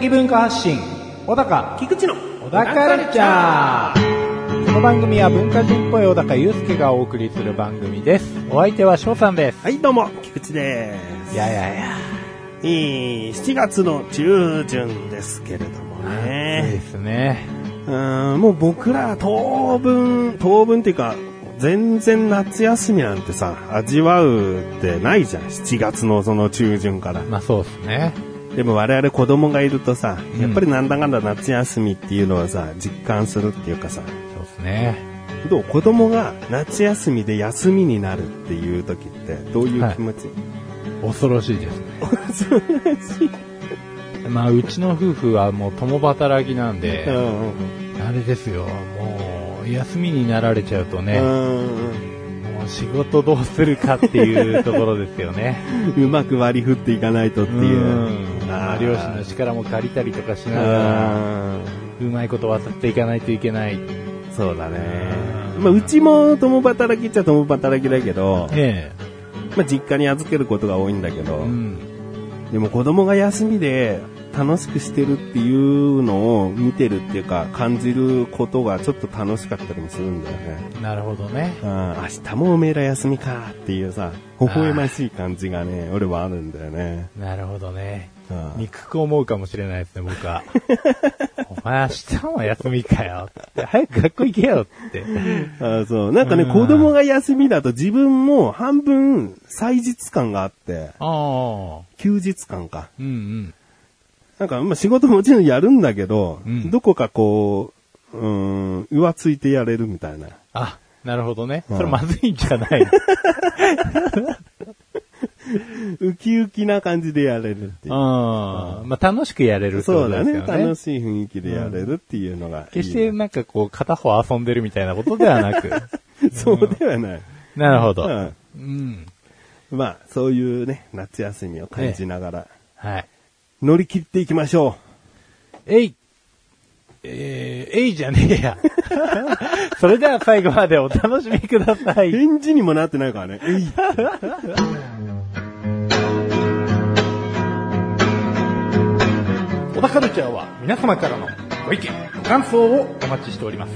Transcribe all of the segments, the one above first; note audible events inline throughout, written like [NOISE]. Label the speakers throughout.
Speaker 1: 的文化発信、小高
Speaker 2: 菊池の
Speaker 1: 小高カルチャー。この番組は文化人っぽい小高祐介がお送りする番組です。お相手は翔さんです。
Speaker 2: はい、どうも、菊池です。
Speaker 1: いやいやいや。
Speaker 2: えー、7月の中旬ですけれども
Speaker 1: そうで
Speaker 2: ね。
Speaker 1: すね。
Speaker 2: うーん、もう僕ら当分、当分っていうか、全然夏休みなんてさ、味わうってないじゃん。7月のその中旬から。
Speaker 1: まあそうですね。
Speaker 2: でも我々子供がいるとさ、
Speaker 1: うん。
Speaker 2: やっぱりなんだかんだ夏休みっていうのはさ、実感するっていうかさ、
Speaker 1: そうですね。
Speaker 2: どう子供が夏休みで休みになるっていう時ってどういう気持ち、
Speaker 1: 恐ろしいですね。まあうちの夫婦はもう共働きなん
Speaker 2: うん
Speaker 1: で、
Speaker 2: うん。
Speaker 1: あれですよ、もう休みになられちゃうとね、仕事どうするかっていうところですよね。[LAUGHS]
Speaker 2: うまく割り振っていかないとっていう。
Speaker 1: うあ両親の力も借りたりとかしながら、
Speaker 2: う
Speaker 1: まいこと渡っていかないといけない。
Speaker 2: そうだね。まあ、うちも共働きっちゃ共働きだけど、
Speaker 1: え
Speaker 2: まあ、実家に預けることが多いんだけ
Speaker 1: え。
Speaker 2: ど、
Speaker 1: うん。
Speaker 2: でも子供が休みで楽しくしてるっていうのを見てるっていうか感じることがちょっと楽しかったりもするんだよね。
Speaker 1: なるほどね。
Speaker 2: うん、明日もおめえら休みかっていうさ、微笑ましい感じがね、俺はあるんだよね。
Speaker 1: なるほどね。
Speaker 2: うん
Speaker 1: 憎く思うかもしれないですね、僕は。お前明日も休みかよって。早く学校行けよって。[LAUGHS]
Speaker 2: あそう。なんかね、
Speaker 1: うん
Speaker 2: 子供が休みだと自分も半分祭日感があって、
Speaker 1: ああ。
Speaker 2: 休日感か。
Speaker 1: うんうん。
Speaker 2: なんか、まあ仕事もちろんやるんだけど、
Speaker 1: うん
Speaker 2: どこかこう、うーん、浮ついてやれるみたいな。
Speaker 1: あ、なるほどね。
Speaker 2: うん
Speaker 1: それまずいんじゃない [LAUGHS]
Speaker 2: ウキウキな感じでやれるっていう。
Speaker 1: ああ。まあ楽しくやれるってこ
Speaker 2: そうだね
Speaker 1: とですよね。
Speaker 2: 楽しい雰囲気でやれるっていうのがいいね、
Speaker 1: 決してなんかこう片方遊んでるみたいなことではなく。[LAUGHS]
Speaker 2: そうではない。
Speaker 1: なるほど。
Speaker 2: うん
Speaker 1: うん。
Speaker 2: まあ、そういうね、夏休みを感じながら、
Speaker 1: はい。
Speaker 2: 乗り切っていきましょ
Speaker 1: えいえー、えいじゃねえや。[LAUGHS] それでは最後までお楽しみくださ
Speaker 2: う。
Speaker 1: い。
Speaker 2: 返事にもなってないからね。えい
Speaker 1: 小田カルチャーは皆様からのご意見、ご感想をお待ちしております。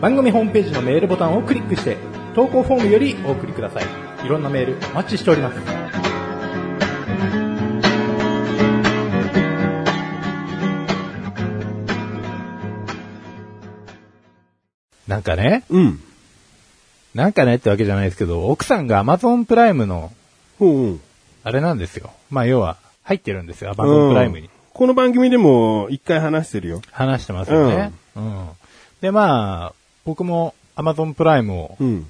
Speaker 1: 番組ホームページのメールボタンをクリックして、投稿フォームよりお送りください。いろんなメールお待ちしております。なんかね、
Speaker 2: うん。
Speaker 1: なんかねってわけじゃないですけど、奥さんが Amazon プライムの、
Speaker 2: うんうん。
Speaker 1: あれなんですよ。まあ要は、入ってるんですよ、Amazon プライムに。
Speaker 2: この番組でも一回話してるよ。
Speaker 1: 話してますよね。うん。で、まあ、僕も Amazon プライムを
Speaker 2: うん。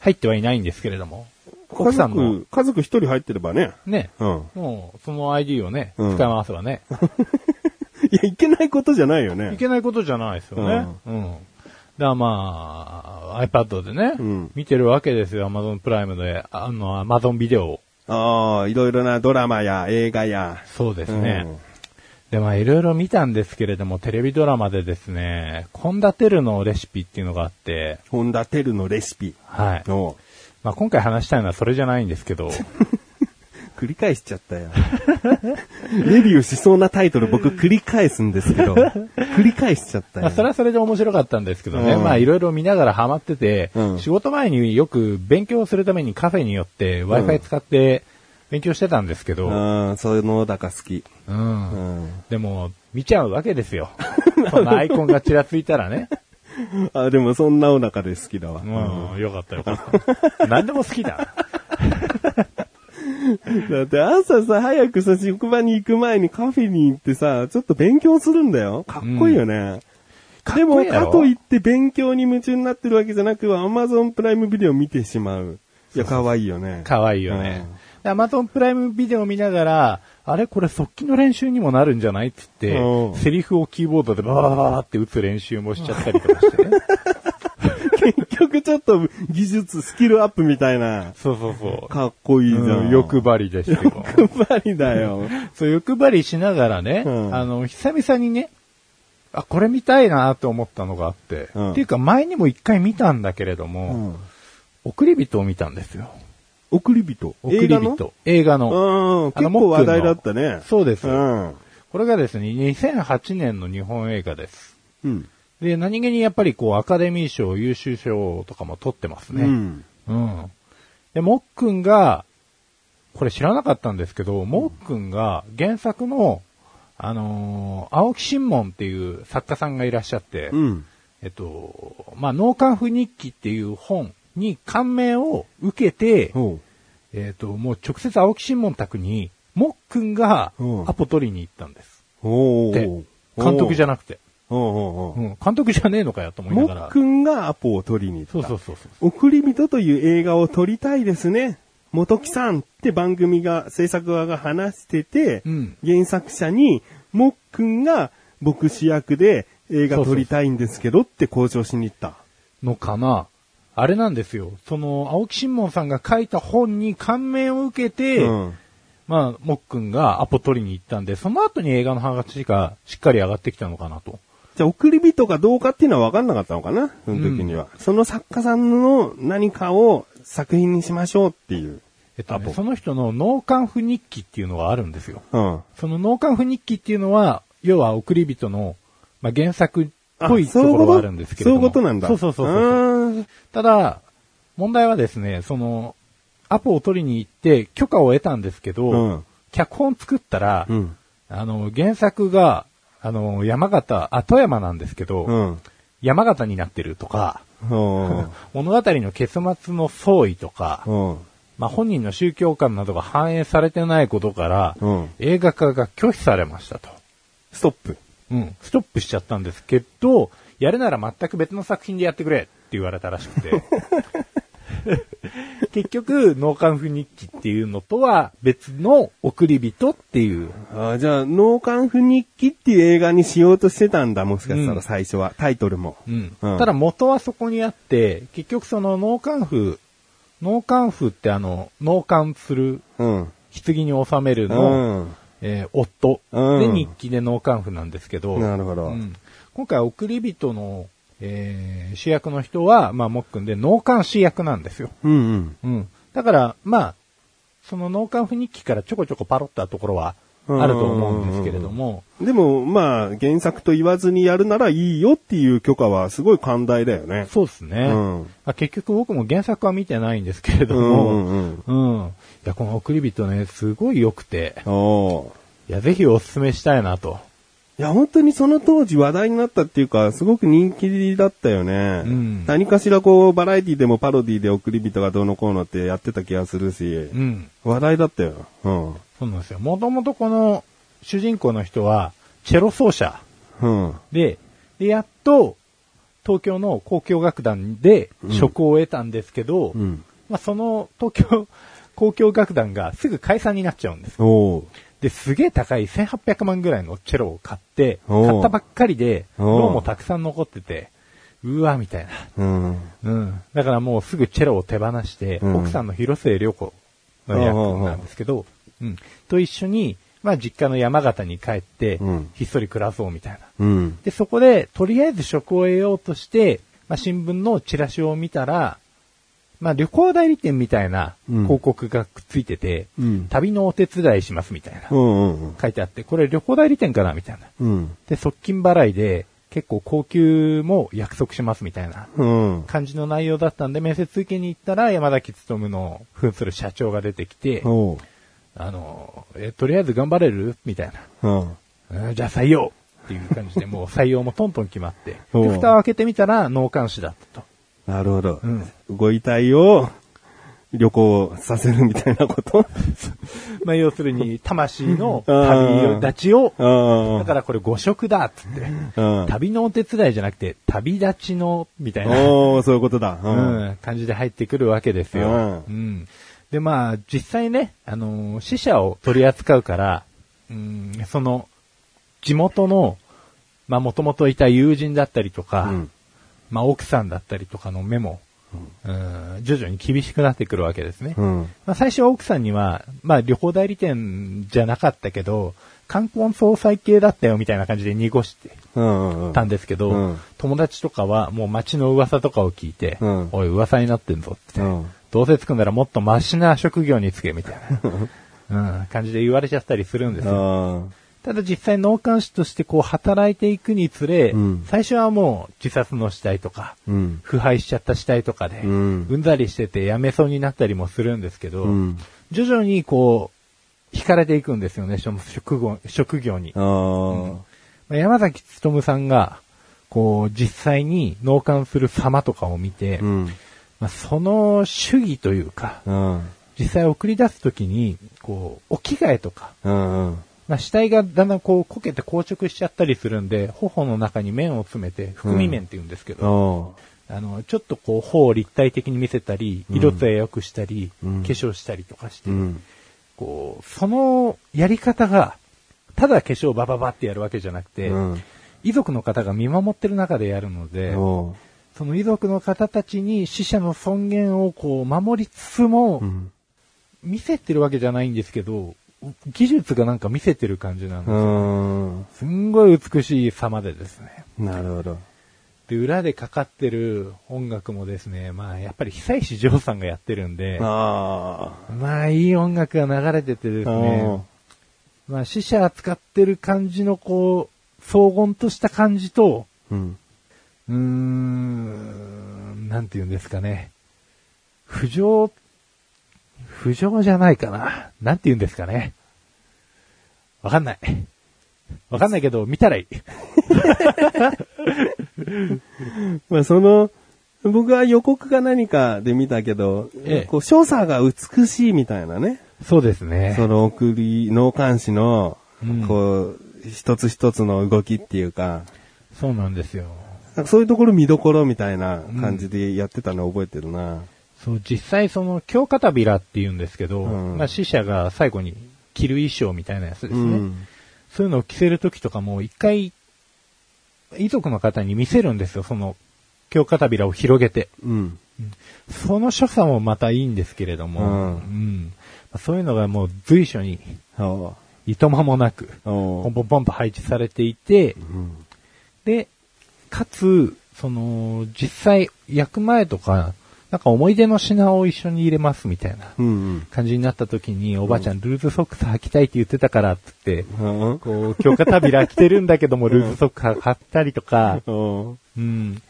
Speaker 1: 入ってはいないんですけれども、
Speaker 2: 家
Speaker 1: 奥さんも
Speaker 2: 族、家族一人入ってればね。
Speaker 1: ね、
Speaker 2: うん。
Speaker 1: もうその ID をね、
Speaker 2: うん
Speaker 1: 使い回せばね、[LAUGHS]
Speaker 2: いや、いけないことじゃないよ
Speaker 1: い
Speaker 2: ね。
Speaker 1: けないことじゃないですよね。うん。だからまあ、iPad でね、
Speaker 2: うん
Speaker 1: 見てるわけですよ、Amazon プライムで、あの、Amazon ビデオを。
Speaker 2: ああ、いろいろなドラマや映画や。
Speaker 1: そうですね。で、まあ、いろいろ見たんですけれども、テレビドラマでですね、献立るのレシピっていうのがあって、
Speaker 2: 本田テルのレシピ
Speaker 1: はい。
Speaker 2: の、
Speaker 1: まあ、今回話したいのはそれじゃないんですけど、[LAUGHS]
Speaker 2: 繰り返しちゃったよ。レビューしそうなタイトル僕繰り返すんですけど、繰り返しちゃった
Speaker 1: まあ、
Speaker 2: よ。
Speaker 1: それはそれで面白かったんですけどね、
Speaker 2: うん
Speaker 1: まあ、いろいろ見ながらハマってて、
Speaker 2: うん
Speaker 1: 仕事前によく勉強するためにカフェによって Wi-Fi 使って勉強してたんですけど、
Speaker 2: うん、そういうのだか好き。
Speaker 1: うん
Speaker 2: うん。
Speaker 1: でも、見ちゃうわけですよ。[LAUGHS] そのアイコンがちらついたらね。[LAUGHS]
Speaker 2: あ、でもそんなお腹で好きだわ。
Speaker 1: うん、よかったよかった。[LAUGHS] 何でも好きだ。[LAUGHS]
Speaker 2: だって朝さ、早くさ、職場に行く前にカフェに行ってさ、ちょっと勉強するんだよ。かっこいいよね。
Speaker 1: かっ
Speaker 2: でも、
Speaker 1: こいいやろ？
Speaker 2: かといって勉強に夢中になってるわけじゃなく、アマゾンプライムビデオ見てしまう。いや、かわいいよね。
Speaker 1: 可愛いよね。アマゾンプライムビデオ見ながら、あれ？これ速記の練習にもなるんじゃない？って言
Speaker 2: うん
Speaker 1: って、セリフをキーボードでバーって打つ練習もしちゃったりとかしてね。[LAUGHS]
Speaker 2: 結局ちょっと技術、スキルアップみたいな。
Speaker 1: そうそうそう。
Speaker 2: かっこいいじゃん。
Speaker 1: うん欲張りですけど。
Speaker 2: 欲張りだよ。
Speaker 1: そう、欲張りしながらね、
Speaker 2: うん
Speaker 1: あの、久々にね、あ、これ見たいなと思ったのがあって、
Speaker 2: うん
Speaker 1: っていうか前にも一回見たんだけれども、
Speaker 2: うん。
Speaker 1: 送り人を見たんですよ。
Speaker 2: 送り人？
Speaker 1: 送り
Speaker 2: 映画の？
Speaker 1: 人。映画の。
Speaker 2: うん、結構話題だったね。
Speaker 1: そうです。
Speaker 2: うん。
Speaker 1: これがですね、2008年の日本映画です。
Speaker 2: うん。
Speaker 1: で、何気にやっぱりこう、アカデミー賞、優秀賞とかも取ってますね。
Speaker 2: うん。
Speaker 1: うん。で、もっくんが、これ知らなかったんですけど、もっくんが原作の、あのー青木新門っていう作家さんがいらっしゃって、
Speaker 2: うん。
Speaker 1: えっと、まあ、農家風日記っていう本に感銘を受けて、
Speaker 2: ほ
Speaker 1: えっと、もう直接青木新門宅に、もっくんが
Speaker 2: うん
Speaker 1: アポ取りに行ったんです。で
Speaker 2: ー。
Speaker 1: 監督じゃ
Speaker 2: な
Speaker 1: なくて。
Speaker 2: おうおうおう
Speaker 1: うん、監督じゃねえのかよと思いな
Speaker 2: も
Speaker 1: がら。
Speaker 2: っくんがアポを取りに行った。
Speaker 1: そうそうそうそう。
Speaker 2: 送り人という映画を撮りたいですね。元木さんって番組が、制作側が話してて、
Speaker 1: うん
Speaker 2: 原作者に、もっくんが牧師役で映画撮りたいんですけどって交渉しに行った。
Speaker 1: のかなあれなんですよ。その、青木新門さんが書いた本に感銘を受けて、
Speaker 2: うん。
Speaker 1: まあ、もっくんがアポ取りに行ったんで、その後に映画の話がしっかり上がってきたのかなと。
Speaker 2: じゃあ、送り人かどうかっていうのは分かんなかったのかな？その時には。その作家さんの何かを作品にしましょうっていう。
Speaker 1: えっとね、その人の農館譜日記っていうのがあるんですよ。
Speaker 2: うん。
Speaker 1: その農館譜日記っていうのは、要は送り人の、まあ、原作っ
Speaker 2: あ
Speaker 1: ぽいと？ころがあるんですけれども。
Speaker 2: そういうことなんだ。
Speaker 1: そうそうそうそう。
Speaker 2: うん
Speaker 1: ただ、問題はですね、その、アポを取りに行って許可を得たんですけど、
Speaker 2: うん
Speaker 1: 脚本作ったら、
Speaker 2: うん。
Speaker 1: あの、原作が、あの、山形、あ、富山なんですけど、
Speaker 2: うん。
Speaker 1: 山形になってるとか、
Speaker 2: うん。[LAUGHS]
Speaker 1: 物語の結末の相違とか、
Speaker 2: うん。
Speaker 1: まあ、本人の宗教観などが反映されてないことから、
Speaker 2: うん
Speaker 1: 映画化が拒否されましたと。
Speaker 2: ストップ。
Speaker 1: うん、ストップしちゃったんですけど、やるなら全く別の作品でやってくれって言われたらしくて。[LAUGHS] [LAUGHS] 結局、農館風日記っていうのとは別の送り人っていう。
Speaker 2: あじゃあ、農館風日記っていう映画にしようとしてたんだ、もしかした
Speaker 1: うん
Speaker 2: ら最初は。タイトルも。
Speaker 1: うん。
Speaker 2: うん
Speaker 1: ただ元はそこにあって、結局その農館風、農館風ってあの、農館する、
Speaker 2: うん。
Speaker 1: 棺に収める
Speaker 2: う
Speaker 1: の、
Speaker 2: ん。
Speaker 1: えー夫、
Speaker 2: うん
Speaker 1: で日記で農館風なんですけど、
Speaker 2: なるほど
Speaker 1: うん今回送り人の、えー主役の人は、まあ、もっくんで農館主役なんですよ。
Speaker 2: うんうん。
Speaker 1: うん。だから、まあ、その農館風日記からちょこちょこパロったところはあると思うんですけれども、
Speaker 2: でも、まあ、原作と言わずにやるならいいよっていう許可はすごい寛大だよね。
Speaker 1: そうですね、
Speaker 2: うん
Speaker 1: まあ結局僕も原作は見てないんですけれど
Speaker 2: うん
Speaker 1: も、
Speaker 2: うんうん。
Speaker 1: うん。いや、この送り人ね、すごい良くて、いや、ぜひお勧めしたいなと。
Speaker 2: いや、本当にその当時話題になったっていうか、すごく人気だったよね。
Speaker 1: ん
Speaker 2: 何かしらこう、バラエティでもパロディで送り人がどうのこうのってやってた気がするし、
Speaker 1: うん。
Speaker 2: 話題だったよ。うん。
Speaker 1: そうなんですよ。もともとこの主人公の人は、チェロ奏者
Speaker 2: うん。
Speaker 1: で、で、やっと、東京の交響楽団で職を得たんですけど、
Speaker 2: うん。
Speaker 1: まあ、その東京 [LAUGHS] 交響楽団がすぐ解散になっちゃうんです。で、すげえ高い1800万ぐらいのチェロを買って、買ったばっかりで、ローもたくさん残ってて、うわ、みたいな。
Speaker 2: うん。
Speaker 1: うん。だからもうすぐチェロを手放して、
Speaker 2: うん
Speaker 1: 奥さんの広末涼子の役なんですけど、うん。と一緒に、まあ実家の山形に帰って
Speaker 2: うん、
Speaker 1: ひっそり暮らそうみたいな。
Speaker 2: うん。
Speaker 1: で、そこで、とりあえず職を得ようとして、まあ新聞のチラシを見たら、まあ旅行代理店みたいな
Speaker 2: うん
Speaker 1: 広告がくっついてて、
Speaker 2: うん。
Speaker 1: 旅のお手伝いしますみたいな
Speaker 2: う。んうんうん。
Speaker 1: 書いてあって、これ旅行代理店かなみたいな。
Speaker 2: うん。
Speaker 1: で、側近払いで、結構高級も約束しますみたいな
Speaker 2: うん。
Speaker 1: 感じの内容だったんで、面接受けに行ったら山崎努の扮する社長が出てきて。あの、え、とりあえず頑張れるみたいな。
Speaker 2: うん。
Speaker 1: うんじゃあ採用っていう感じで、もう採用もトントン決まって。[LAUGHS] で、蓋を開けてみたら農監視だったと。
Speaker 2: なるほど。
Speaker 1: うん
Speaker 2: ご遺体を旅行させるみたいなこと？[LAUGHS]
Speaker 1: まあ、要するに、魂の [LAUGHS]
Speaker 2: うん
Speaker 1: 旅立ちを、
Speaker 2: あ
Speaker 1: だからこれ誤色だっつって。
Speaker 2: うん
Speaker 1: 旅のお手伝いじゃなくて、旅立ちの、みたいな。
Speaker 2: そういうことだ。
Speaker 1: う
Speaker 2: うん。
Speaker 1: ん、感じで入ってくるわけですよ。
Speaker 2: うん
Speaker 1: うんで、まあ、実際ね、あのー死者を取り扱うから、うん、その、地元の、まあ、もともといた友人だったりとか、
Speaker 2: うん
Speaker 1: まあ、奥さんだったりとかの目も、うん、徐々に厳しくなってくるわけですね。
Speaker 2: うん。
Speaker 1: まあ、最初は奥さんには、まあ、旅行代理店じゃなかったけど、冠婚葬祭系だったよみたいな感じで濁して
Speaker 2: うんうんうん。
Speaker 1: たんですけど、
Speaker 2: うん
Speaker 1: 友達とかはもう街の噂とかを聞いて、
Speaker 2: うん
Speaker 1: おい噂になってんぞって、
Speaker 2: うん
Speaker 1: どうせつくんならもっとマシな職業につけみたいな、[LAUGHS] うん、感じで言われちゃったりするんですよ。
Speaker 2: あ
Speaker 1: ただ実際脳幹視としてこう働いていくにつれ、
Speaker 2: うん
Speaker 1: 最初はもう自殺の死体とか、
Speaker 2: ーうん。
Speaker 1: 腐敗しちゃった死体とかで、
Speaker 2: う
Speaker 1: うんんざりしててやめそうになったりもするんですけど、
Speaker 2: うん。
Speaker 1: 徐々にこう、惹かれていくんですよね、職業職業にまあ山崎努さんが、こう、実際に納棺する様とかを見て、
Speaker 2: うん。
Speaker 1: まあ、その主義というか、
Speaker 2: うん。
Speaker 1: 実際送り出すときに、こう、お着替えとか、
Speaker 2: うん。うん。
Speaker 1: まあ、死体がだんだんこう、こけて硬直しちゃったりするんで、頬の中に面を詰めて、含み面って言うんですけど、
Speaker 2: お
Speaker 1: あの、ちょっとこう、頬を立体的に見せたり、色艶良くしたり、
Speaker 2: うん
Speaker 1: 化粧したりとかして、
Speaker 2: うん。
Speaker 1: こう、そのやり方が、ただ化粧をバババってやるわけじゃなくて、
Speaker 2: うん。
Speaker 1: 遺族の方が見守ってる中でやるので、
Speaker 2: お
Speaker 1: その遺族の方たちに死者の尊厳をこう守りつつも、
Speaker 2: うん。
Speaker 1: 見せてるわけじゃないんですけど、技術がなんか見せてる感じなんですよ。
Speaker 2: うん。
Speaker 1: すんごい美しい様でですね。
Speaker 2: なるほど。
Speaker 1: で、裏でかかってる音楽もですね、まあやっぱり久石譲さんがやってるんで、
Speaker 2: あ
Speaker 1: まあいい音楽が流れててです
Speaker 2: あ。
Speaker 1: ね、まあ死者扱ってる感じのこう、荘厳とした感じと、
Speaker 2: うん。
Speaker 1: うーん、なんて言うんですかね。不条、不条じゃないかな。なんて言うんですかね。わかんない。わかんないけど、見たらいい。[LAUGHS]
Speaker 2: まあその、僕は予告か何かで見たけど、
Speaker 1: ええ
Speaker 2: こう、所作が美しいみたいなね。
Speaker 1: そうですね。
Speaker 2: その送り、脳幹視の
Speaker 1: うん、
Speaker 2: こう、一つ一つの動きっていうか、
Speaker 1: そうなんですよ。
Speaker 2: そういうところ見どころみたいな感じでやってたの覚えてるな。
Speaker 1: そう、実際その、京片びらって言うんですけど、
Speaker 2: うん
Speaker 1: まあ死者が最後に着る衣装みたいなやつですね。
Speaker 2: うん。
Speaker 1: そういうのを着せるときとかも、一回、遺族の方に見せるんですよ、その、京片びらを広げて。
Speaker 2: うん。
Speaker 1: その所作もまたいいんですけれども、
Speaker 2: うん
Speaker 1: うんそういうのがもう随所に、
Speaker 2: お
Speaker 1: いとまもなく、
Speaker 2: お
Speaker 1: ポンポンポンと配置されていて、
Speaker 2: うん。
Speaker 1: で、かつ、その、実際、焼く前とか、なんか思い出の品を一緒に入れますみたいな
Speaker 2: うん。
Speaker 1: 感じになった時に、おばあちゃん、ルーズソックス履きたいって言ってたからってって、
Speaker 2: うん。
Speaker 1: こう、強化扉着てるんだけども、ルーズソックス履ったりとか、
Speaker 2: お
Speaker 1: うん。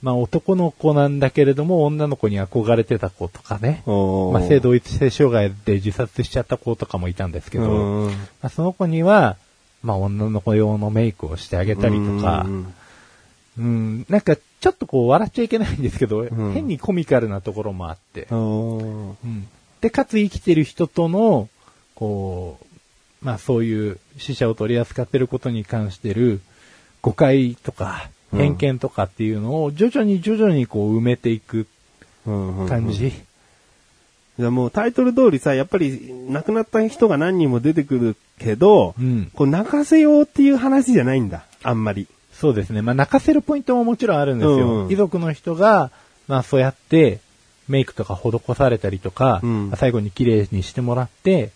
Speaker 1: まあ男の子なんだけれども、女の子に憧れてた子とかね。
Speaker 2: お
Speaker 1: まあ性同一性障害で自殺しちゃった子とかもいたんですけど、
Speaker 2: うん
Speaker 1: まあ、その子には、まあ女の子用のメイクをしてあげたりとか
Speaker 2: う、ん
Speaker 1: うん、なんかちょっとこう笑っちゃいけないんですけど、
Speaker 2: ん
Speaker 1: 変にコミカルなところもあって、
Speaker 2: お
Speaker 1: うん。で、かつ生きてる人との、こう、まあそういう死者を取り扱ってることに関してる誤解とか
Speaker 2: うん
Speaker 1: 偏見とかっていうのを徐々に徐々にこう埋めていく感じ。
Speaker 2: じゃあもうタイトル通りさ、やっぱり亡くなった人が何人も出てくるけど、
Speaker 1: うん。
Speaker 2: こう泣かせようっていう話じゃないんだ。あんまり。
Speaker 1: そうですね。まあ泣かせるポイントももちろんあるんですよ。
Speaker 2: うん
Speaker 1: 遺族の人が、まあそうやってメイクとか施されたりとか、
Speaker 2: うん
Speaker 1: 最後に綺麗にしてもらって、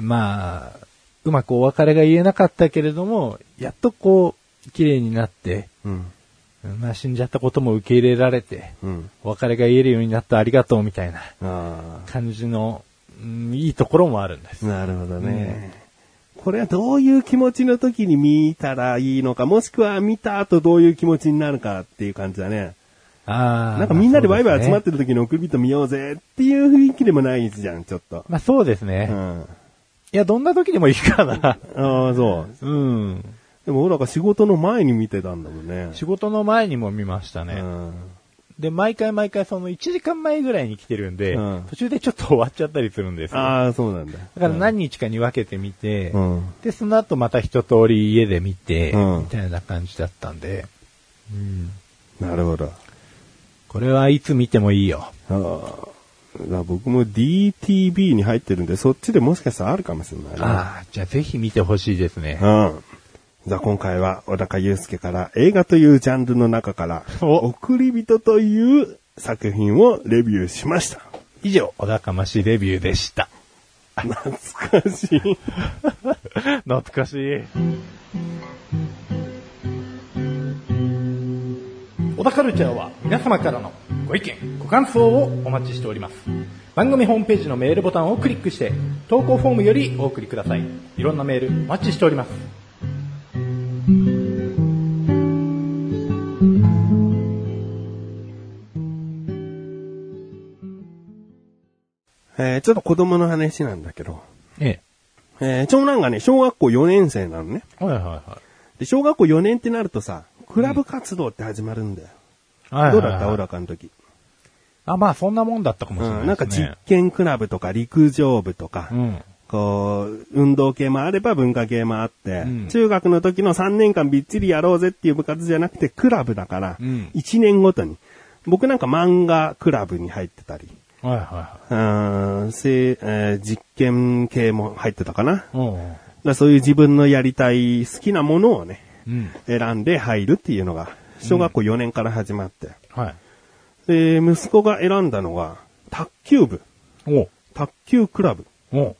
Speaker 1: まあ、うまくお別れが言えなかったけれども、やっとこう、綺麗になって、
Speaker 2: うん。
Speaker 1: まあ死んじゃったことも受け入れられて、
Speaker 2: うん。
Speaker 1: お別れが言えるようになったありがとうみたいな
Speaker 2: あ
Speaker 1: 感じの、うんいいところもあるんです。
Speaker 2: あ。なるほどね。これはどういう気持ちの時に見たらいいのか、もしくは見た後どういう気持ちになるかっていう感じだね。
Speaker 1: ああ。
Speaker 2: なんかみんなでワイワイ集まっ
Speaker 1: て。
Speaker 2: てる時に送り人見ようぜっていう雰囲気でもないじゃん、ちょっと。
Speaker 1: まあそうですね。
Speaker 2: うん。
Speaker 1: いや、どんな時でもいいかな。
Speaker 2: ああ、そう。
Speaker 1: うん。
Speaker 2: でも俺らが仕事の前に見てたんだもんね。
Speaker 1: 仕事の前にも見ましたね。
Speaker 2: うん。
Speaker 1: で、毎回毎回その1時間前ぐらいに来てるんで、
Speaker 2: うん
Speaker 1: 途中でちょっと終わっちゃったりするんですよ。
Speaker 2: ああ、そうなんだ。
Speaker 1: だから何日かに分けてみて、
Speaker 2: うん。
Speaker 1: で、その後また一通り家で見て、
Speaker 2: うん
Speaker 1: みたいな感じだったんで、うん。
Speaker 2: なるほど。
Speaker 1: これはいつ見てもいいよ。
Speaker 2: あ僕も DTV に入ってるんで、そっちでもしかしたらあるかもしれないね。
Speaker 1: ああ、じゃあぜひ見てほしいですね。
Speaker 2: うん。じゃあ今回は小高祐介から映画というジャンルの中から、
Speaker 1: お
Speaker 2: 送り人という作品をレビューしました。
Speaker 1: 以上、小高ましレビューでした。
Speaker 2: 懐かしい。[LAUGHS]
Speaker 1: 懐かしい。小田カルチャーは皆様からのご意見、ご感想をお待ちしております。番組ホームページのメールボタンをクリックして、投稿フォームよりお送りください。いろんなメールお待ちしております。
Speaker 2: ちょっと子供の話なんだけど、
Speaker 1: え
Speaker 2: えー、長男がね、小学校4年生なのね。
Speaker 1: え。はいはいは
Speaker 2: で、小学校4年ってなるとさ、クラブ活動って始まるんだよ。
Speaker 1: い。はい
Speaker 2: どうだった？
Speaker 1: はいはい
Speaker 2: オラカの時。
Speaker 1: あ、まあそんなもんだったかもしれ
Speaker 2: うん、
Speaker 1: ないですね。
Speaker 2: なんか実験クラブとか陸上部とか、
Speaker 1: うん。
Speaker 2: こう、運動系もあれば文化系もあって、
Speaker 1: うん
Speaker 2: 中学の時の3年間びっちりやろうぜっていう部活じゃなくてクラブだから、
Speaker 1: うん
Speaker 2: 1年ごとに。僕なんか漫画クラブに入ってたり、
Speaker 1: はいはいは
Speaker 2: うーんせえー実験系も入ってたかな。だそういう自分のやりたい好きなものをね、
Speaker 1: うん。
Speaker 2: 選んで入るっていうのが、小学校4年から始まって。
Speaker 1: はい。
Speaker 2: で、息子が選んだのが、卓球部、
Speaker 1: お
Speaker 2: 卓球クラブ。
Speaker 1: お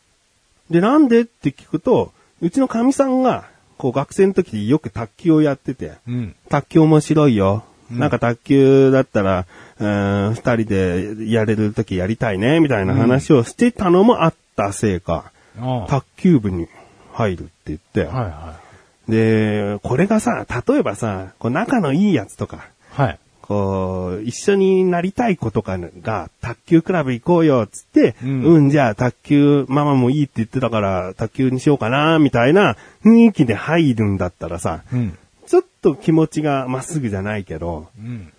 Speaker 2: で、なんでって聞くと、うちの神さんが、こう学生の時よく卓球をやってて、
Speaker 1: うん。
Speaker 2: 卓球面白いよ。
Speaker 1: うん
Speaker 2: なんか卓球だったら、うーん、二人でやれる時やりたいね、みたいな話をしてたのもあったせいか、
Speaker 1: ああ。
Speaker 2: 卓球部に入るって言って、
Speaker 1: はいは
Speaker 2: で、これがさ、例えばさ、こう仲のいいやつとか、
Speaker 1: い。はい。
Speaker 2: こう、一緒になりたい子とかが、卓球クラブ行こうよ、つって、
Speaker 1: う
Speaker 2: うんん、じゃあ卓球、ママもいいって言ってたから、卓球にしようかな、みたいな雰囲気で入るんだったらさ、
Speaker 1: うん。
Speaker 2: ちょっと気持ちがまっすぐじゃないけど、
Speaker 1: うん。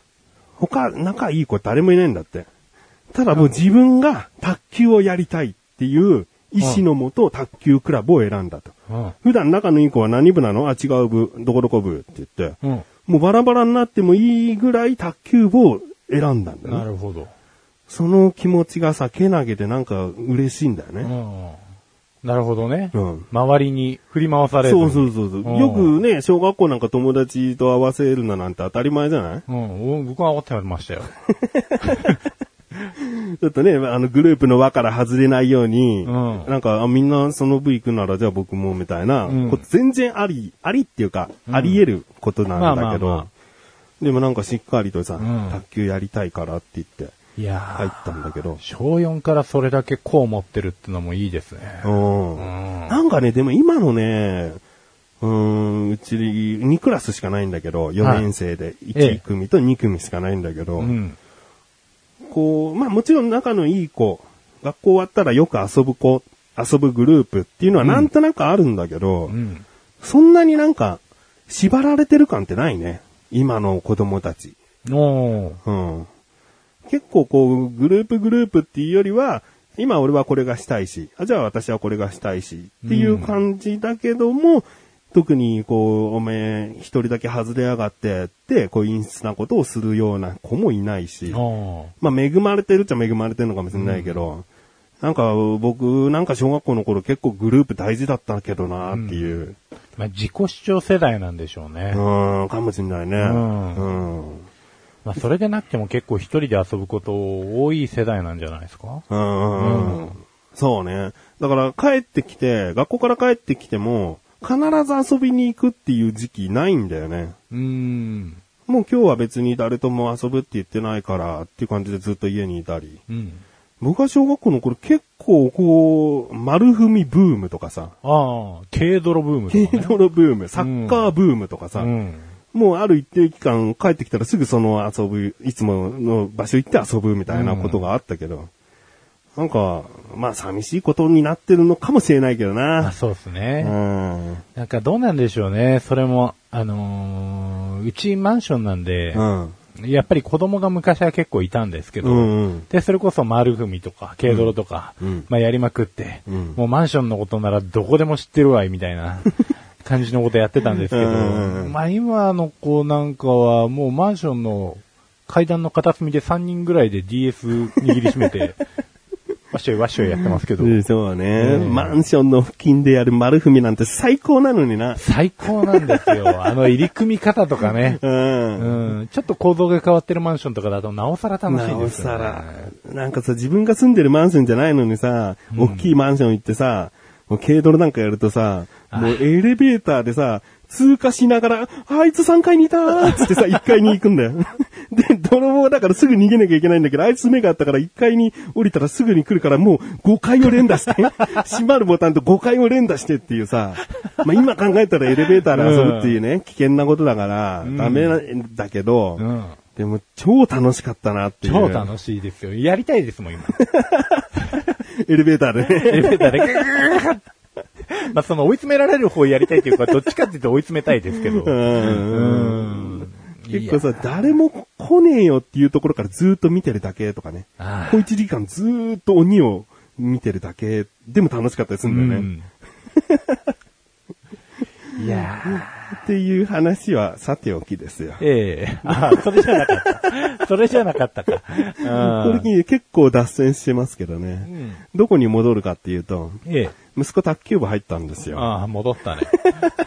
Speaker 2: 他、仲いい子誰もいないんだって。ただもう自分が卓球をやりたいっていう意思のもと、卓球クラブを選んだと。
Speaker 1: うん。
Speaker 2: 普段仲のいい子は何部なの？あ、違う部、どこどこ部って言って、
Speaker 1: うん。
Speaker 2: もうバラバラになってもいいぐらい卓球部を選んだんだよね。
Speaker 1: なるほど。
Speaker 2: その気持ちがさ、けなげでなんか嬉しいんだよね。
Speaker 1: うん。なるほどね。
Speaker 2: うん
Speaker 1: 周りに振り回される。
Speaker 2: そうそうそうそう。
Speaker 1: うん
Speaker 2: よくね、小学校なんか友達と合わせるのなんて当たり前じゃない？
Speaker 1: うん。僕は分かってましたよ。[LAUGHS]
Speaker 2: ちょっとね、あのグループの輪から外れないように、
Speaker 1: うん
Speaker 2: なんかあみんなその部行くならじゃあ僕もみたいな、
Speaker 1: うん
Speaker 2: 全然あり、ありっていうか、
Speaker 1: うん
Speaker 2: あり得ることなんだけど、
Speaker 1: まあまあま
Speaker 2: でもなんかしっかりとさ、
Speaker 1: ん
Speaker 2: 卓球やりたいからって言って
Speaker 1: いや
Speaker 2: 入っ
Speaker 1: ー
Speaker 2: たんだけど、
Speaker 1: 小4からそれだけこう持ってるってのもいいですね。
Speaker 2: うん
Speaker 1: うん。
Speaker 2: なんかね、でも今のね、うーん、うち2クラスしかないんだけど、4年生で
Speaker 1: ええ
Speaker 2: 1組と2組しかないんだけど、
Speaker 1: うん。
Speaker 2: こう、まあもちろん仲のいい子、学校終わったらよく遊ぶ子、遊ぶグループっていうのはなんとなくあるんだけど、
Speaker 1: うん。
Speaker 2: そんなになんか縛られてる感ってないね。今の子供たち。
Speaker 1: おー。
Speaker 2: うん。結構こう、グループグループっていうよりは、今俺はこれがしたいし、あじゃあ私はこれがしたいし、っていう感じだけども、特にこう、おめえ一人だけ外れやがってって、こう陰湿なことをするような子もいないし。まあ恵まれてるっちゃ恵まれてるのかもしれないけど、なんか僕なんか小学校の頃結構グループ大事だったけどなっていう、
Speaker 1: まあ、自己主張世代なんでしょうね。
Speaker 2: うん、かもしれないね。
Speaker 1: ん
Speaker 2: うん
Speaker 1: まあ、それでなくても結構一人で遊ぶこと多い世代なんじゃないですか？
Speaker 2: うんうんうんそうね。だから帰ってきて、学校から帰ってきても、必ず遊びに行くっていう時期ないんだよね。
Speaker 1: うーん。
Speaker 2: もう今日は別に誰とも遊ぶって言ってないからっていう感じでずっと家にいたり。
Speaker 1: うん。
Speaker 2: 僕は小学校の頃結構こう、丸踏みブームとかさ、
Speaker 1: ああ、軽泥ブームとか、ね。
Speaker 2: 軽泥ブーム、サッカーブームとかさ、
Speaker 1: うん。
Speaker 2: もうある一定期間帰ってきたらすぐその遊ぶ、いつもの場所行って遊ぶみたいなことがあったけど、なんか、まあ寂しいことになってるのかもしれないけど
Speaker 1: あ
Speaker 2: な。
Speaker 1: そうです
Speaker 2: う
Speaker 1: ね。
Speaker 2: ん。
Speaker 1: なんかどうなんでしょうね。それも、あのーうちマンションなんで、
Speaker 2: うん。
Speaker 1: やっぱり子供が昔は結構いたんですけど、
Speaker 2: うんうん。
Speaker 1: で、それこそ丸踏みとか、軽泥とか、
Speaker 2: うん
Speaker 1: まあやりまくって、
Speaker 2: うん
Speaker 1: もうマンションのことならどこでも知ってるわい、みたいな感じのことやってたんですけど、まあ今の子なんかはもうマンションの階段の片隅で3人ぐらいで DS 握りしめて、[LAUGHS] わっしょいわっしょいやってますけど。
Speaker 2: うんそうね、
Speaker 1: うん
Speaker 2: マンションの付近でやる丸踏みなんて最高なのにな。
Speaker 1: 最高なんですよ。[LAUGHS] あの入り組み方とかね。
Speaker 2: うん。
Speaker 1: うん。ちょっと構造が変わってるマンションとかだとなおさら楽しい
Speaker 2: なお
Speaker 1: ですよ、ね。
Speaker 2: さら。なんかさ、自分が住んでるマンションじゃないのにさ、大きいマンション行ってさ、もう軽泥なんかやるとさ、もうエレベーターでさ、通過しながら、あいつ3階にいたーっつってさ、[LAUGHS] 1階に行くんだよ。[LAUGHS] で、泥棒だからすぐ逃げなきゃいけないんだけど、あいつ目があったから1階に降りたらすぐに来るからもう5階を連打して、[LAUGHS] 閉まるボタンと5階を連打してっていうさ、まあ今考えたらエレベーターで遊ぶっていうね、危険なことだから、ダメなんだけど、
Speaker 1: うん。
Speaker 2: でも超楽しかったなっていう。
Speaker 1: 超楽しいですよ。やりたいですもん、今。
Speaker 2: エレベーターでね。
Speaker 1: エレベーターでグーッまあ、その追い詰められる方やりたいというか、どっちかっていうと追い詰めたいですけど。うん。
Speaker 2: 結構さ、誰も来ねえよっていうところからずーっと見てるだけとかね。小一時間ずーっと鬼を見てるだけでも楽しかったりするんだよね。
Speaker 1: うん。[LAUGHS] いや
Speaker 2: っていう話はさておきですよ。
Speaker 1: ー、ええあそれじゃなかった。それじゃなかったか。
Speaker 2: これに結構脱線してますけどね。
Speaker 1: うん。
Speaker 2: どこに戻るかっていうと、
Speaker 1: ええ
Speaker 2: 息子卓球部入ったんですよ。
Speaker 1: ああ、戻ったね。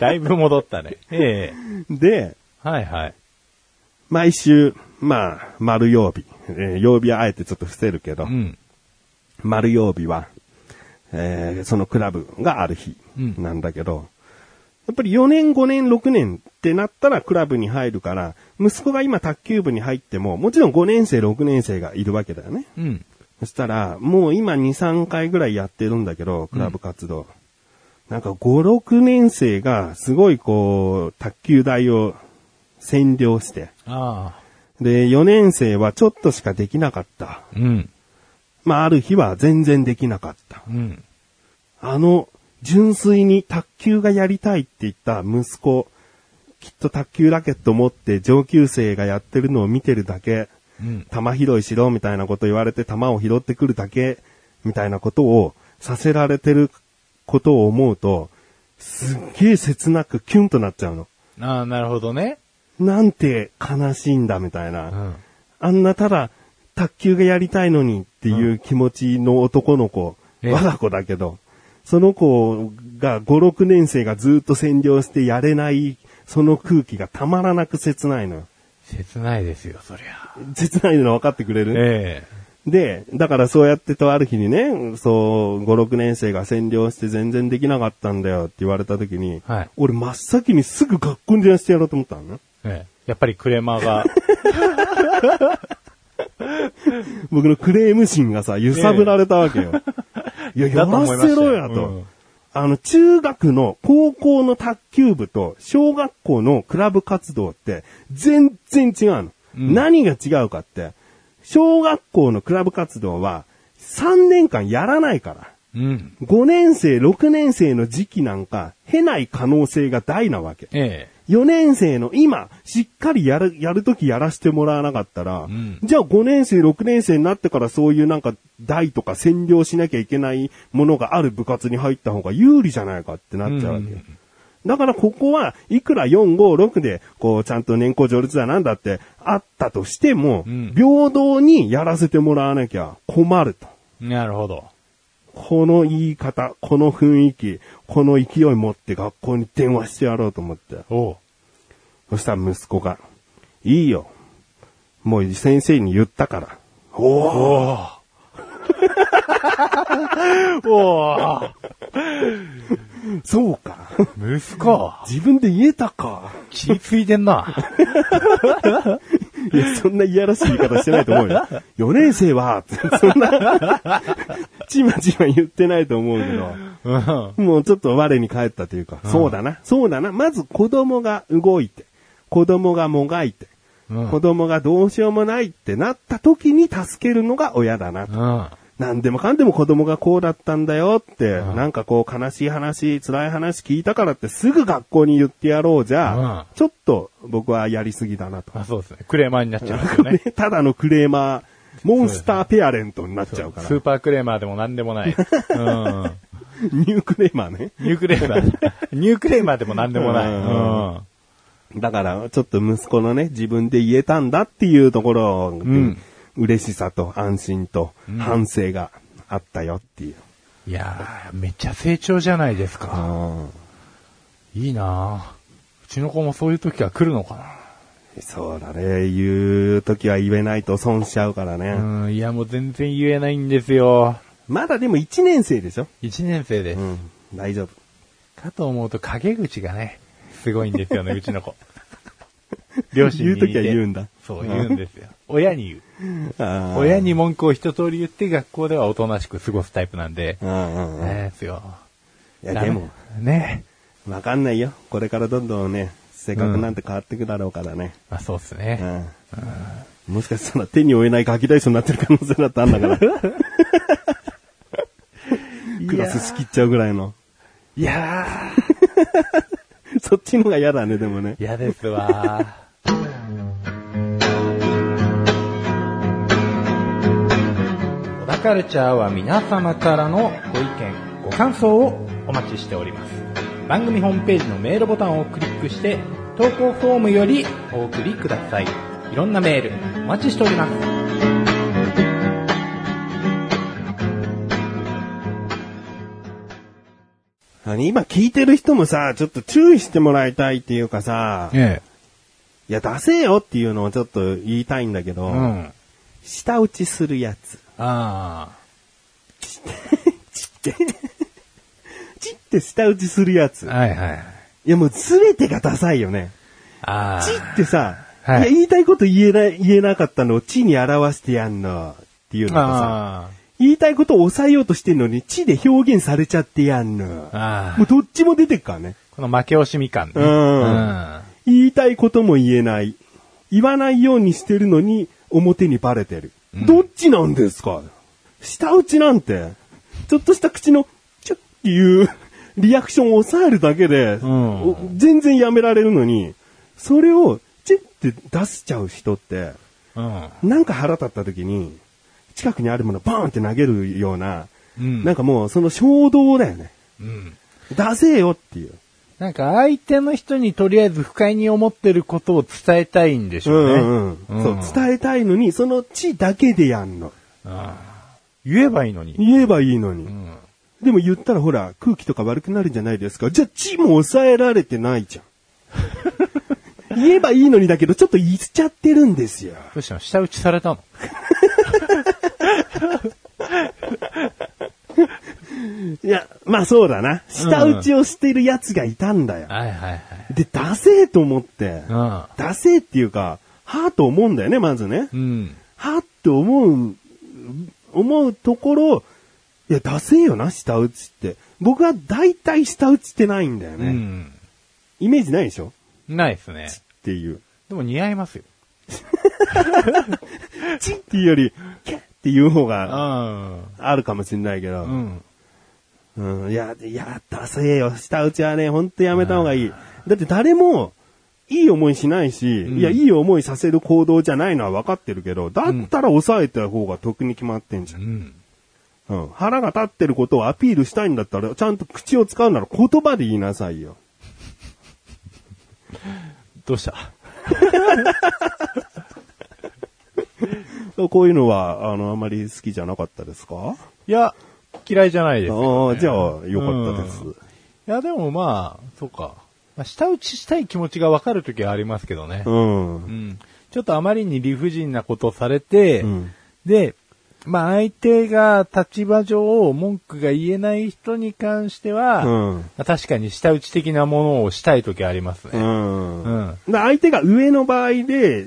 Speaker 1: だいぶ戻ったね。ええ
Speaker 2: で、
Speaker 1: はいはい。
Speaker 2: 毎週、まあ、丸曜日。えー曜日はあえてちょっと伏せるけど、
Speaker 1: うん。
Speaker 2: 丸曜日は、えーそのクラブがある日
Speaker 1: うん
Speaker 2: なんだけど、やっぱり4年、5年、6年ってなったらクラブに入るから、息子が今卓球部に入っても、もちろん5年生、6年生がいるわけだよね。
Speaker 1: うん。
Speaker 2: そしたら、もう今2、3回ぐらいやってるんだけど、クラブ活動。なんか5、6年生がすごいこう、卓球台を占領して、
Speaker 1: ああ。
Speaker 2: で、4年生はちょっとしかできなかった。
Speaker 1: うん。
Speaker 2: まあ、ある日は全然できなかった。
Speaker 1: うん。
Speaker 2: あの、純粋に卓球がやりたいって言った息子、きっと卓球ラケット持って上級生がやってるのを見てるだけ、
Speaker 1: うん。
Speaker 2: 球拾いしろみたいなこと言われて球を拾ってくるだけみたいなことをさせられてることを思うと、すっげえ切なくキュンとなっちゃうの。
Speaker 1: ああ、なるほどね。
Speaker 2: なんて悲しいんだみたいな。
Speaker 1: うん。
Speaker 2: あんなただ卓球がやりたいのにっていう気持ちの男の子、
Speaker 1: ええ
Speaker 2: 我が子だけど、その子が5、6年生がずっと占領してやれない、その空気がたまらなく切ないのよ。
Speaker 1: 切ないですよ、そりゃ。
Speaker 2: 切ないの分かってくれる？
Speaker 1: え
Speaker 2: で、だからそうやってとある日にね、そう、5、6年生が占領して全然できなかったんだよって言われた時に、
Speaker 1: はい
Speaker 2: 俺真っ先にすぐ学校に電話してやろうと思ったのね。
Speaker 1: えええやっぱりクレーマーが、[LAUGHS]
Speaker 2: 僕のクレーム心がさ、揺さぶられたわけよ。いや、やらせろやと。
Speaker 1: うん
Speaker 2: あの、中学の高校の卓球部と小学校のクラブ活動って全然違うの。
Speaker 1: うん
Speaker 2: 何が違うかって、小学校のクラブ活動は3年間やらないから。
Speaker 1: うん。
Speaker 2: 5年生、6年生の時期なんか、経ない可能性が大なわけ。
Speaker 1: え
Speaker 2: 4年生の今、しっかりやる、やるときやらせてもらわなかったら、
Speaker 1: ん
Speaker 2: じゃあ5年生、6年生になってからそういうなんか、台とか占領しなきゃいけないものがある部活に入った方が有利じゃないかってなっちゃうわけ。
Speaker 1: うん
Speaker 2: だからここはいくら4、5、6で、こう、ちゃんと年功序列だなんだってあったとしても、
Speaker 1: うん
Speaker 2: 平等にやらせてもらわなきゃ困ると。
Speaker 1: えなるほど。
Speaker 2: この言い方、この雰囲気、この勢い持って学校に電話してやろうと思って。
Speaker 1: おう。
Speaker 2: そしたら息子が、いいよ。もう先生に言ったから。おお
Speaker 1: おーおー
Speaker 2: そうか。
Speaker 1: 息子、
Speaker 2: 自分で言えたか。
Speaker 1: 気ついてんな。
Speaker 2: いや、そんないやらしい言い方してないと思うよ。4年生は、そんな、ちまちま言ってないと思うけど。
Speaker 1: うん。
Speaker 2: もうちょっと我に返ったというか、そうだな、そうだな。まず子供が動いて、子供がもがいて、
Speaker 1: うん
Speaker 2: 子供がどうしようもないってなった時に助けるのが親だなと。
Speaker 1: うん。
Speaker 2: なんでもかんでも子供がこうだったんだよって、
Speaker 1: うん
Speaker 2: なんかこう悲しい話、辛い話聞いたからってすぐ学校に言ってやろうじゃ、
Speaker 1: う
Speaker 2: ちょっと僕はやりすぎだなと。
Speaker 1: あ、そうですね。クレーマーになっちゃうんですよね。
Speaker 2: ただのクレーマー、モンスターペアレントになっちゃうから。
Speaker 1: スーパークレーマーでも何でもない。うん。
Speaker 2: ニュークレーマーね。
Speaker 1: ニュークレーマー。ニュークレーマーでも何でもない。
Speaker 2: う
Speaker 1: うんん。
Speaker 2: だから、ちょっと息子のね、自分で言えたんだっていうところに、
Speaker 1: ん
Speaker 2: 嬉しさと安心と反省があったよっていう。
Speaker 1: いやー、めっちゃ成長じゃないですか。
Speaker 2: あ
Speaker 1: いいなーうちの子もそういう時は来るのか
Speaker 2: そうだね。言う時は言えないと損しちゃうからね。
Speaker 1: なうん、いやもう全然言えないんですよ。
Speaker 2: まだでも1年生でしょ？
Speaker 1: 一年生です。
Speaker 2: うん。大丈夫。
Speaker 1: かと思うと陰口がね、すごいんですよね、[LAUGHS] うちの子。両親に
Speaker 2: 言う時は言うんだ。
Speaker 1: そう、言うんですよ。親に言う。親に文句を一通り言って学校ではおとなしく過ごすタイプなんで。
Speaker 2: うんうんうん。
Speaker 1: ねですよ。
Speaker 2: いや、でも、
Speaker 1: ね。
Speaker 2: わかんないよ。これからどんどんね、性格なんて変わっていくだろうからね。
Speaker 1: まあそうっす
Speaker 2: う
Speaker 1: ね。
Speaker 2: ん。もしかしたら手に負えないガキ大将になってる可能性だってあんだから。クラス仕切っちゃうぐらいの。
Speaker 1: いや [LAUGHS]
Speaker 2: そっちのが嫌だね、でもね。
Speaker 1: ー、嫌ですわ小田カルチャーは皆様からのご意見、ご感想をお待ちしております。番組ホームページのメールボタンをクリックして、投稿フォームよりお送りください。いろんなメール、お待ちしております。
Speaker 2: あの今聞いてる人もさ、ちょっと注意してもらいたいっていうかさ、
Speaker 1: え
Speaker 2: いや、出せよっていうのをちょっと言いたいんだけど、
Speaker 1: うん。
Speaker 2: 舌打ちするやつ。
Speaker 1: あ
Speaker 2: チって舌打ちするやつ。
Speaker 1: あ。はいはい。
Speaker 2: いやもうすべてがダサいよね。
Speaker 1: ああ。
Speaker 2: チってさ、
Speaker 1: はい
Speaker 2: い、や言いたいこと言えな言えなかったのをチに表してやんのっていうのとさ、
Speaker 1: あ
Speaker 2: 言いたいことを抑えようとしてんのにチで表現されちゃってやんの。
Speaker 1: あ。ああ。
Speaker 2: もうどっちも出てっからね。
Speaker 1: この負け惜しみ感ね。
Speaker 2: うん
Speaker 1: うん。
Speaker 2: 言いたいことも言えない。言わないようにしてるのに表にバレてる。どっちなんですか？舌打ちなんて、ちょっとした口のチュッっていうリアクションを抑えるだけで、
Speaker 1: ん
Speaker 2: お全然やめられるのに、それをチュッって出しちゃう人って、
Speaker 1: うん。
Speaker 2: なんか腹立った時に、近くにあるものバーンって投げるような、
Speaker 1: うん。
Speaker 2: なんかもうその衝動だよね。
Speaker 1: うん。
Speaker 2: 出せよっていう。
Speaker 1: なんか相手の人にとりあえず不快に思ってることを伝えたいんでしょうね。
Speaker 2: うんうん。そう、伝えたいのに、その地だけでやんの。
Speaker 1: 言えばいいのに。
Speaker 2: 言えばいいのに。
Speaker 1: うん。
Speaker 2: でも言ったらほら、空気とか悪くなるんじゃないですか。じゃあ、地も抑えられてないじゃん。[LAUGHS] 言えばいいのにだけど、ちょっと言っちゃってるんですよ。
Speaker 1: どうしたの？下打ちされたの？[LAUGHS]
Speaker 2: いや、まあそうだな。舌打ちをしてる奴がいたんだよ。
Speaker 1: はいはいはい。
Speaker 2: で、出せと思って、
Speaker 1: う
Speaker 2: 出せっていうか、はぁと思うんだよね、まずね。
Speaker 1: ん。うん。
Speaker 2: はぁって思う、思うところ、いや、出せよな、舌打ちって。僕は大体舌打ちってないんだよね。
Speaker 1: うん。
Speaker 2: イメージないでしょ？
Speaker 1: ないですね。
Speaker 2: っていう。
Speaker 1: でも似合いますよ。[LAUGHS]
Speaker 2: チっていうより、キャッっていう方
Speaker 1: う
Speaker 2: が
Speaker 1: ん。
Speaker 2: あるかもしれないけど。
Speaker 1: うん。
Speaker 2: うん。いや、いや、出せよ。舌打ちはね、ほんとやめた方がいい。だって誰も、いい思いしないし、
Speaker 1: ん
Speaker 2: いや、いい思いさせる行動じゃないのは分かってるけど、だったら抑えた方が得に決まってんじゃ。
Speaker 1: うんん。
Speaker 2: うん。腹が立ってることをアピールしたいんだったら、ちゃんと口を使うなら言葉で言いなさいよ。[LAUGHS]
Speaker 1: どうした？[LAUGHS]
Speaker 2: こういうのは、あの、あまり好きじゃなかったですか？
Speaker 1: いや、嫌いじゃないです
Speaker 2: あ
Speaker 1: よ、
Speaker 2: あ、じゃあ、よかったです。
Speaker 1: いや、でもまあ、そうか。まあ、舌打ちしたい気持ちがわかるときはありますけどね。
Speaker 2: うん。
Speaker 1: うん。ちょっとあまりに理不尽なことをされて、
Speaker 2: うん
Speaker 1: で、まあ相手が立場上文句が言えない人に関しては、
Speaker 2: うん。
Speaker 1: まあ確かに舌打ち的なものをしたいときありますね。
Speaker 2: うん。
Speaker 1: うん
Speaker 2: で相手が上の場合で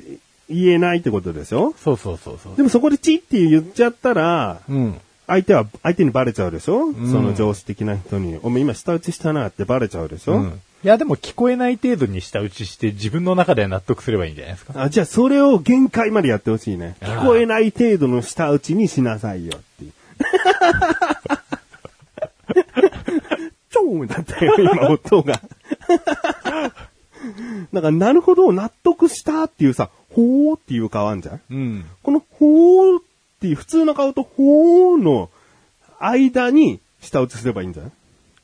Speaker 2: 言えないってことでしょ
Speaker 1: そうそうそうそう。
Speaker 2: でもそこでチって言っちゃったら、
Speaker 1: うん。
Speaker 2: 相手は、相手にバレちゃうでしょ、
Speaker 1: ん
Speaker 2: その上司的な人に。お前今舌打ちしたなってバレちゃうでしょ、
Speaker 1: うん。いや、でも聞こえない程度に舌打ちして自分の中では納得すればいいんじゃないですか。
Speaker 2: あじゃあそれを限界までやってほしいね。聞こえない程度の舌打ちにしなさいよっていう。チョーンだったよ、今音が。なんか、なるほど、納得したっていうさ、ほーっていう顔あんじゃん
Speaker 1: うん。
Speaker 2: このほーっていう普通の顔とほーの間に舌打ちすればいいんじゃない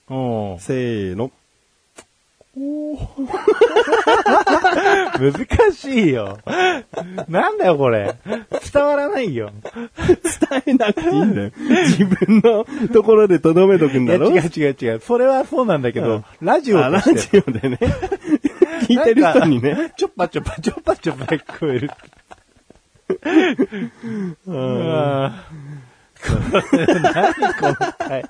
Speaker 1: おー
Speaker 2: せーの。
Speaker 1: 難しいよ。なんだよ、これ。伝わらないよ。
Speaker 2: 伝えなくていいんだよ。自分のところで留めとくんだろ？
Speaker 1: 違う違う違う。それはそうなんだけど、
Speaker 2: うん
Speaker 1: ラジオ
Speaker 2: あラ。ジオでね。聞いてる人にね。
Speaker 1: ちょっぱちょっぱちょっぱちょっぱ聞こえる。うん。何この回。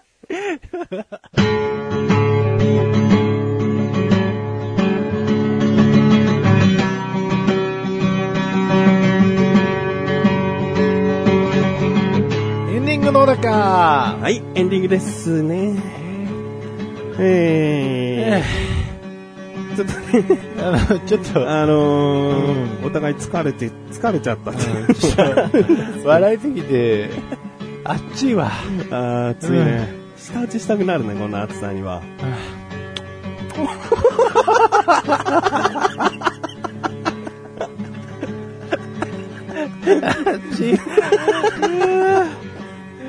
Speaker 1: グの中
Speaker 2: はい、エンディングですね。えー、ちょっとね、[LAUGHS]
Speaker 1: あの、ちょっと、
Speaker 2: あのー、お互い疲れて、疲れちゃった。[LAUGHS]
Speaker 1: 笑いすぎて、あっちいわ。
Speaker 2: あー、暑いね。舌打ちしたくなるね、こんな暑さには。[LAUGHS]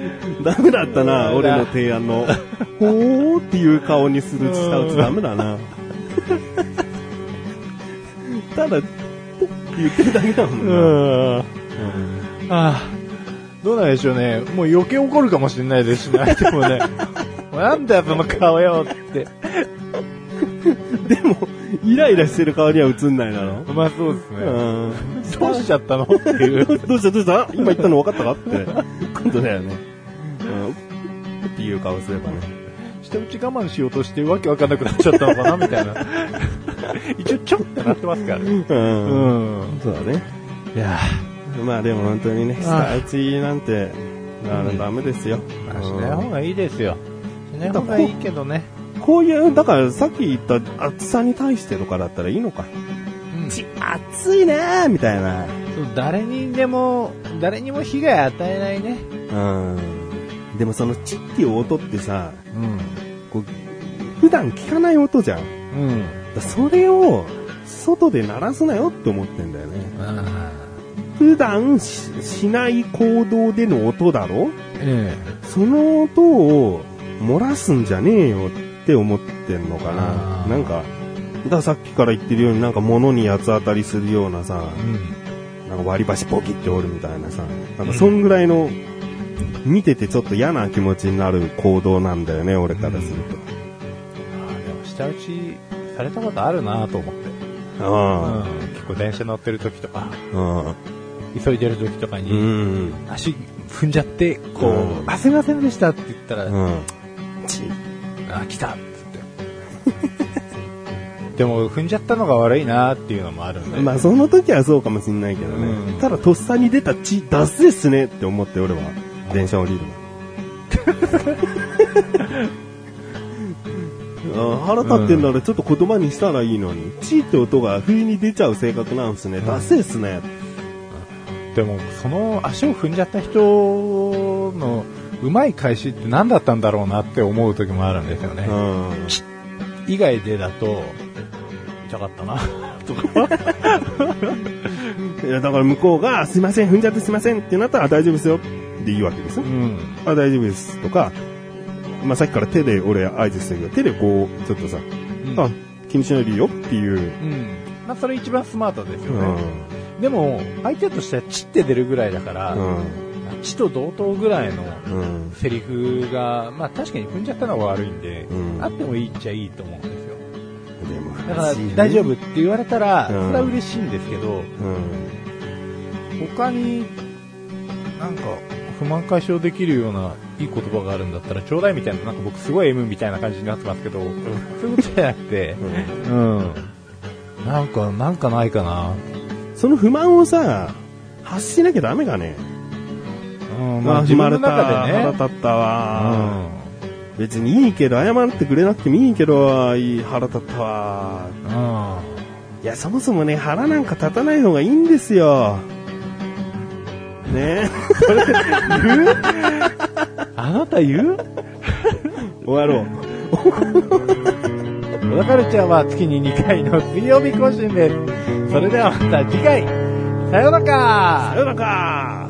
Speaker 2: [LAUGHS] ダメだったな、
Speaker 1: うん
Speaker 2: 俺の提案の。[LAUGHS] ほーっていう顔にする舌打ちダメだな。ただ、ポッって言ってるだけだもんな。
Speaker 1: うん。ああ、どうなんでしょうね。もう余計怒るかもしれないですしね、[LAUGHS] 相手もね。なんだよ、その顔よって。
Speaker 2: でも、イライラしてる顔には映んないだろ。
Speaker 1: まあそうですね。
Speaker 2: うん。
Speaker 1: どうしちゃったのっていう。
Speaker 2: どうしたどうした？今言ったの分かったかって。今度だよね。うん。っていう顔すればね。
Speaker 1: 下打ち我慢しようとしてわけわかんなくなっちゃったのかなみたいな。[LAUGHS] 一応ちょってなってますからね。
Speaker 2: う。
Speaker 1: うんん。
Speaker 2: そうだね。
Speaker 1: いや
Speaker 2: まあでも本当にね、
Speaker 1: あ
Speaker 2: 下打ちなんて、あの、ダメですよ。
Speaker 1: まあしない方がいいですよ。しない方がいいけどね。
Speaker 2: こういう、だからさっき言った暑さに対してとかだったらいいのか。
Speaker 1: うん
Speaker 2: ち、暑いねーみたいな。
Speaker 1: そう誰にでも、誰にも被害与えないね。
Speaker 2: うん。でもそのチっていう音ってさ、
Speaker 1: うん。
Speaker 2: こう、普段聞かない音じゃん。
Speaker 1: うん。
Speaker 2: だそれを、外で鳴らすなよって思ってんだよね。
Speaker 1: あ
Speaker 2: 普段ししない行動での音だろ？
Speaker 1: え
Speaker 2: その音を漏らすんじゃねえよって思ってんのかななんか、ださっきから言ってるようになんか物に八つ当たりするようなさ、
Speaker 1: え。うん。
Speaker 2: なんか割り箸ポキって折るみたいなさ、なんかそんぐらいの、見ててちょっと嫌な気持ちになる行動なんだよね、俺からする
Speaker 1: ああ、でも下打ちされたことあるなと思って。
Speaker 2: と。
Speaker 1: うん
Speaker 2: あ。
Speaker 1: 結構電車乗ってる時とか、
Speaker 2: あ。
Speaker 1: 急いでる時とか
Speaker 2: う
Speaker 1: に、
Speaker 2: ん。
Speaker 1: 足踏んじゃって、こう、
Speaker 2: うん
Speaker 1: あ、すいませんでしたって言ったら、
Speaker 2: うん。ち
Speaker 1: あ、来たっつって。[LAUGHS] でも、踏んじゃったのが悪いなっていうのもあるんで。
Speaker 2: まあその時はそうかもしんないけどね。
Speaker 1: うん
Speaker 2: ただとっさに出た血出せっすねって思って俺は電車降りるの。[LAUGHS] あ腹立ってんならちょっと言葉にしたらいいのに、チーって音が不意に出ちゃう性格なんすね。
Speaker 1: うん
Speaker 2: ダセっすね。
Speaker 1: でも、その足を踏んじゃった人のうまい返しって何だったんだろうなって思う時もあるんですよね。
Speaker 2: うん。
Speaker 1: 以外でだと、痛かったな、とか。
Speaker 2: いや、だから向こうが、すいません、踏んじゃってすいませんってなったらあ大丈夫ですよっていいわけですよ
Speaker 1: う。ん。
Speaker 2: あ、大丈夫ですとか、まあ、さっきから手で俺合図してるけど、手でこう、ちょっとさ、
Speaker 1: うん
Speaker 2: あ、気にしないでいいよっていう。
Speaker 1: うん。まあ、それ一番スマートですよ
Speaker 2: う
Speaker 1: ね。
Speaker 2: ん。
Speaker 1: でも、相手としてはチって出るぐらいだから、
Speaker 2: うん。
Speaker 1: チと同等ぐらいの
Speaker 2: うん。
Speaker 1: セリフが、まあ確かに踏んじゃったのが悪いんで、
Speaker 2: うん
Speaker 1: あってもいいっちゃいいと思うんですよ。だから、大丈夫って言われたら、そ
Speaker 2: うん
Speaker 1: れは嬉しいんですけど、
Speaker 2: うん。
Speaker 1: 他に、なんか、不満解消できるようないい言葉があるんだったらちょうだいみたいな、なんか僕すごい M みたいな感じになってますけど、そういうことじゃなくて、うん。なんか、なんかないかな。
Speaker 2: その不満をさ、発しなきゃダメかね。
Speaker 1: うん、まあ自分の中でね。
Speaker 2: 腹立ったわ。別にいいけど、謝ってくれなくてもいいけど、いい腹立ったわ。
Speaker 1: うん。うん。
Speaker 2: いや、そもそもね、腹なんか立たない方がいいんですよ。ね。
Speaker 1: あなた言う？
Speaker 2: 終わろう。
Speaker 1: 小田カルチャーは月に2回の水曜日更新です。それではまた次回、さようなら。
Speaker 2: さよなら。か